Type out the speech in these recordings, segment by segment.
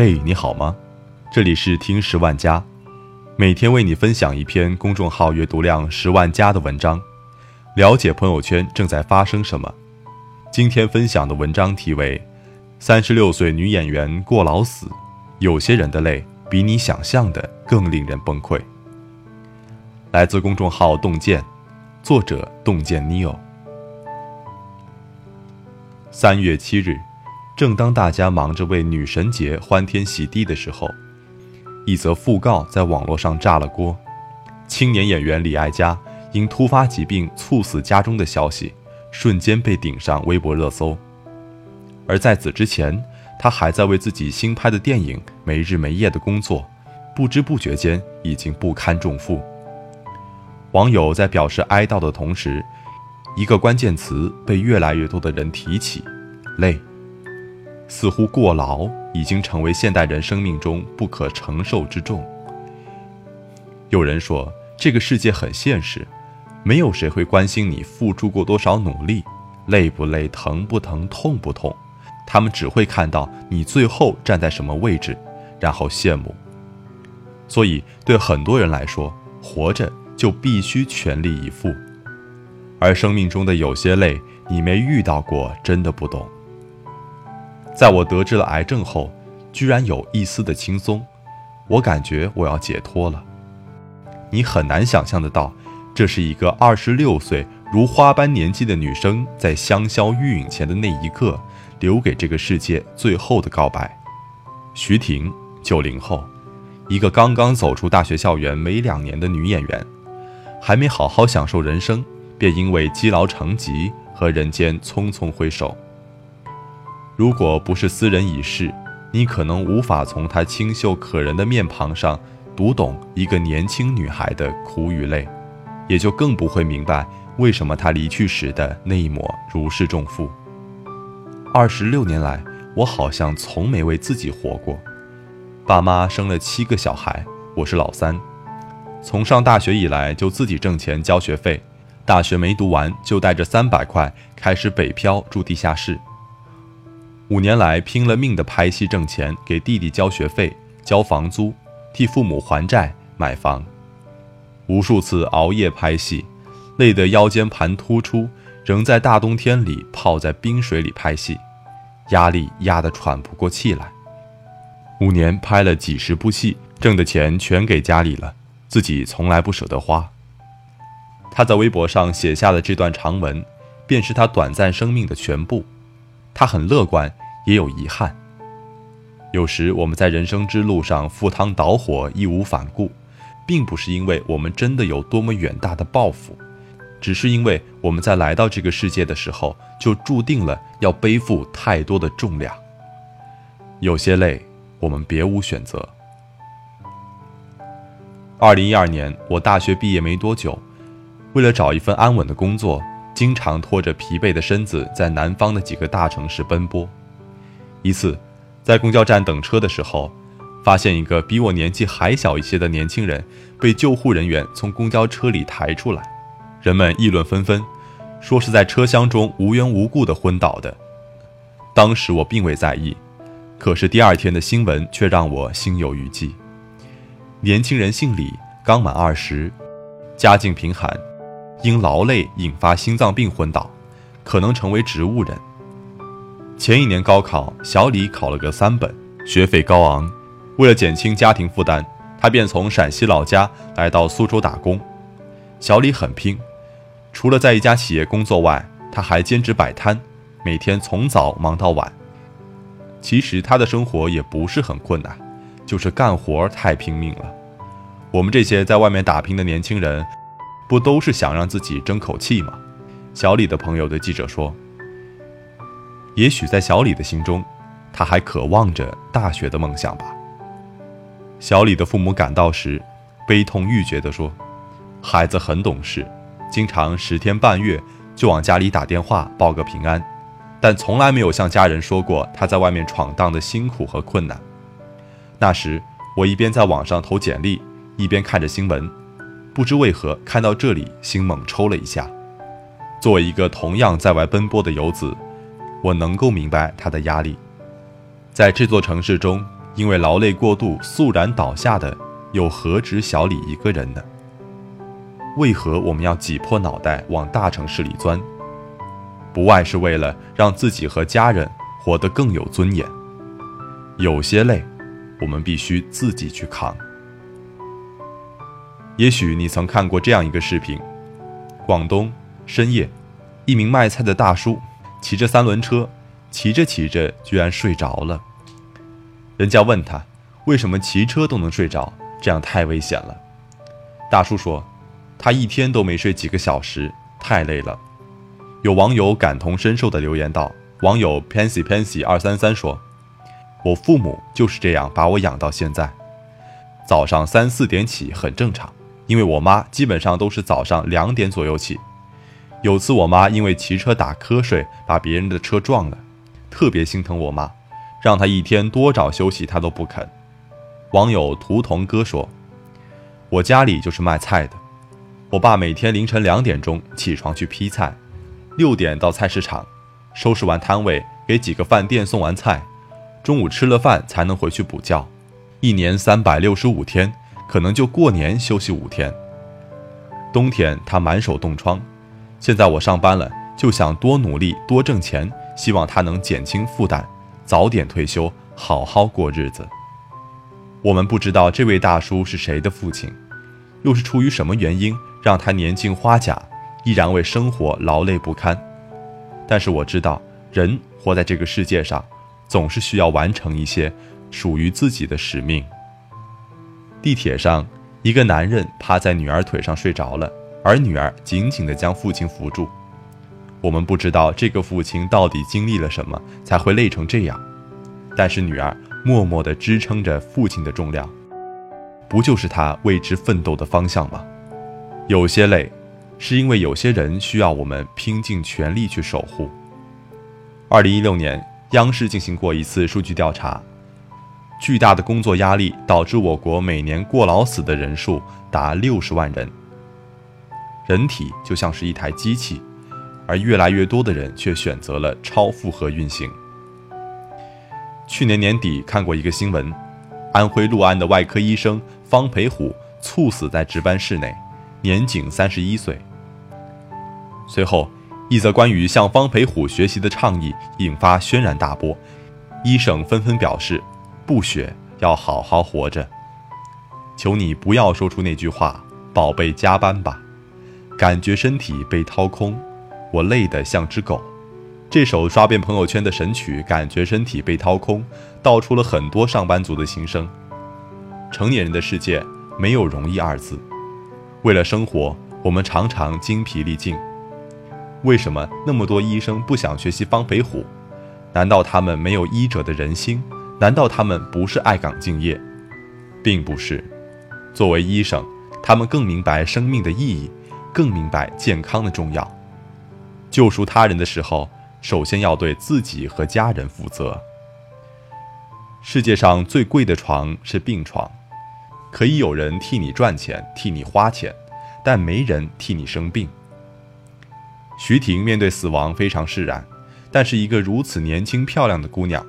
嘿，你好吗？这里是听十万加，每天为你分享一篇公众号阅读量十万加的文章，了解朋友圈正在发生什么。今天分享的文章题为《三十六岁女演员过劳死》，有些人的泪比你想象的更令人崩溃。来自公众号洞见，作者洞见 neo。三月七日，正当大家忙着为女神节欢天喜地的时候，一则讣告在网络上炸了锅：青年演员李艾嘉因突发疾病猝死家中的消息，瞬间被顶上微博热搜。而在此之前，他还在为自己新拍的电影没日没夜的工作，不知不觉间已经不堪重负。网友在表示哀悼的同时，一个关键词被越来越多的人提起：累。似乎过劳已经成为现代人生命中不可承受之重。有人说，这个世界很现实，没有谁会关心你付出过多少努力，累不累，疼不疼，痛不痛，他们只会看到你最后站在什么位置，然后羡慕。所以，对很多人来说，活着。就必须全力以赴，而生命中的有些累，你没遇到过，真的不懂。在我得知了癌症后，居然有一丝的轻松，我感觉我要解脱了。你很难想象得到，这是一个二十六岁如花般年纪的女生，在香消玉殒前的那一刻，留给这个世界最后的告白。徐婷，九零后，一个刚刚走出大学校园没两年的女演员。还没好好享受人生，便因为积劳成疾和人间匆匆挥手。如果不是斯人已逝，你可能无法从她清秀可人的面庞上读懂一个年轻女孩的苦与累，也就更不会明白为什么她离去时的那一抹如释重负。二十六年来，我好像从没为自己活过。爸妈生了七个小孩，我是老三。从上大学以来就自己挣钱交学费，大学没读完就带着三百块开始北漂住地下室。五年来拼了命的拍戏挣钱，给弟弟交学费、交房租，替父母还债、买房。无数次熬夜拍戏，累得腰间盘突出，仍在大冬天里泡在冰水里拍戏，压力压得喘不过气来。五年拍了几十部戏，挣的钱全给家里了。自己从来不舍得花。他在微博上写下的这段长文，便是他短暂生命的全部。他很乐观，也有遗憾。有时我们在人生之路上赴汤蹈火、义无反顾，并不是因为我们真的有多么远大的抱负，只是因为我们在来到这个世界的时候，就注定了要背负太多的重量。有些累，我们别无选择。二零一二年，我大学毕业没多久，为了找一份安稳的工作，经常拖着疲惫的身子在南方的几个大城市奔波。一次，在公交站等车的时候，发现一个比我年纪还小一些的年轻人被救护人员从公交车里抬出来，人们议论纷纷，说是在车厢中无缘无故的昏倒的。当时我并未在意，可是第二天的新闻却让我心有余悸。年轻人姓李，刚满二十，家境贫寒，因劳累引发心脏病昏倒，可能成为植物人。前一年高考，小李考了个三本，学费高昂，为了减轻家庭负担，他便从陕西老家来到苏州打工。小李很拼，除了在一家企业工作外，他还兼职摆摊，每天从早忙到晚。其实他的生活也不是很困难。就是干活太拼命了。我们这些在外面打拼的年轻人，不都是想让自己争口气吗？小李的朋友对记者说：“也许在小李的心中，他还渴望着大学的梦想吧。”小李的父母赶到时，悲痛欲绝地说：“孩子很懂事，经常十天半月就往家里打电话报个平安，但从来没有向家人说过他在外面闯荡的辛苦和困难。”那时，我一边在网上投简历，一边看着新闻，不知为何看到这里，心猛抽了一下。作为一个同样在外奔波的游子，我能够明白他的压力。在这座城市中，因为劳累过度肃然倒下的，又何止小李一个人呢？为何我们要挤破脑袋往大城市里钻？不外是为了让自己和家人活得更有尊严。有些累，我们必须自己去扛。也许你曾看过这样一个视频：广东深夜，一名卖菜的大叔骑着三轮车，骑着骑着居然睡着了。人家问他为什么骑车都能睡着，这样太危险了。大叔说，他一天都没睡几个小时，太累了。有网友感同身受的留言道：“网友 pansy pansy 二三三说，我父母就是这样把我养到现在，早上三四点起很正常，因为我妈基本上都是早上两点左右起。有次我妈因为骑车打瞌睡，把别人的车撞了，特别心疼我妈，让她一天多找休息，她都不肯。”网友图童哥说：“我家里就是卖菜的，我爸每天凌晨两点钟起床去批菜。”六点到菜市场，收拾完摊位，给几个饭店送完菜，中午吃了饭才能回去补觉。一年三百六十五天，可能就过年休息五天。冬天他满手冻疮，现在我上班了，就想多努力多挣钱，希望他能减轻负担，早点退休，好好过日子。我们不知道这位大叔是谁的父亲，又是出于什么原因让他年近花甲。依然为生活劳累不堪，但是我知道，人活在这个世界上，总是需要完成一些属于自己的使命。地铁上，一个男人趴在女儿腿上睡着了，而女儿紧紧地将父亲扶住。我们不知道这个父亲到底经历了什么才会累成这样，但是女儿默默地支撑着父亲的重量，不就是他为之奋斗的方向吗？有些累。是因为有些人需要我们拼尽全力去守护。二零一六年，央视进行过一次数据调查，巨大的工作压力导致我国每年过劳死的人数达六十万人。人体就像是一台机器，而越来越多的人却选择了超负荷运行。去年年底看过一个新闻，安徽六安的外科医生方培虎猝死在值班室内，年仅三十一岁。随后，一则关于向方培虎学习的倡议引发轩然大波，医生纷纷表示：“不学，要好好活着。”求你不要说出那句话，宝贝，加班吧。感觉身体被掏空，我累得像只狗。这首刷遍朋友圈的神曲《感觉身体被掏空》，道出了很多上班族的心声。成年人的世界没有容易二字，为了生活，我们常常精疲力尽。为什么那么多医生不想学习方培虎？难道他们没有医者的人心？难道他们不是爱岗敬业？并不是。作为医生，他们更明白生命的意义，更明白健康的重要。救赎他人的时候，首先要对自己和家人负责。世界上最贵的床是病床，可以有人替你赚钱，替你花钱，但没人替你生病。徐婷面对死亡非常释然，但是一个如此年轻漂亮的姑娘，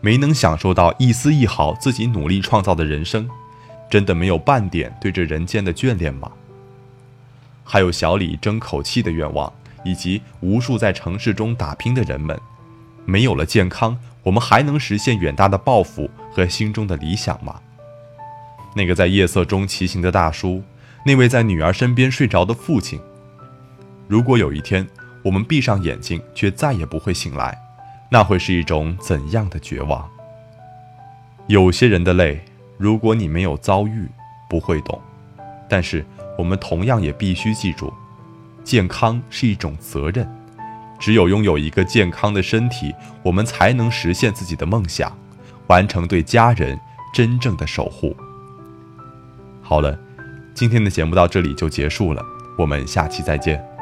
没能享受到一丝一毫自己努力创造的人生，真的没有半点对这人间的眷恋吗？还有小李争口气的愿望，以及无数在城市中打拼的人们，没有了健康，我们还能实现远大的抱负和心中的理想吗？那个在夜色中骑行的大叔，那位在女儿身边睡着的父亲。如果有一天我们闭上眼睛却再也不会醒来，那会是一种怎样的绝望？有些人的累，如果你没有遭遇，不会懂。但是我们同样也必须记住，健康是一种责任。只有拥有一个健康的身体，我们才能实现自己的梦想，完成对家人真正的守护。好了，今天的节目到这里就结束了，我们下期再见。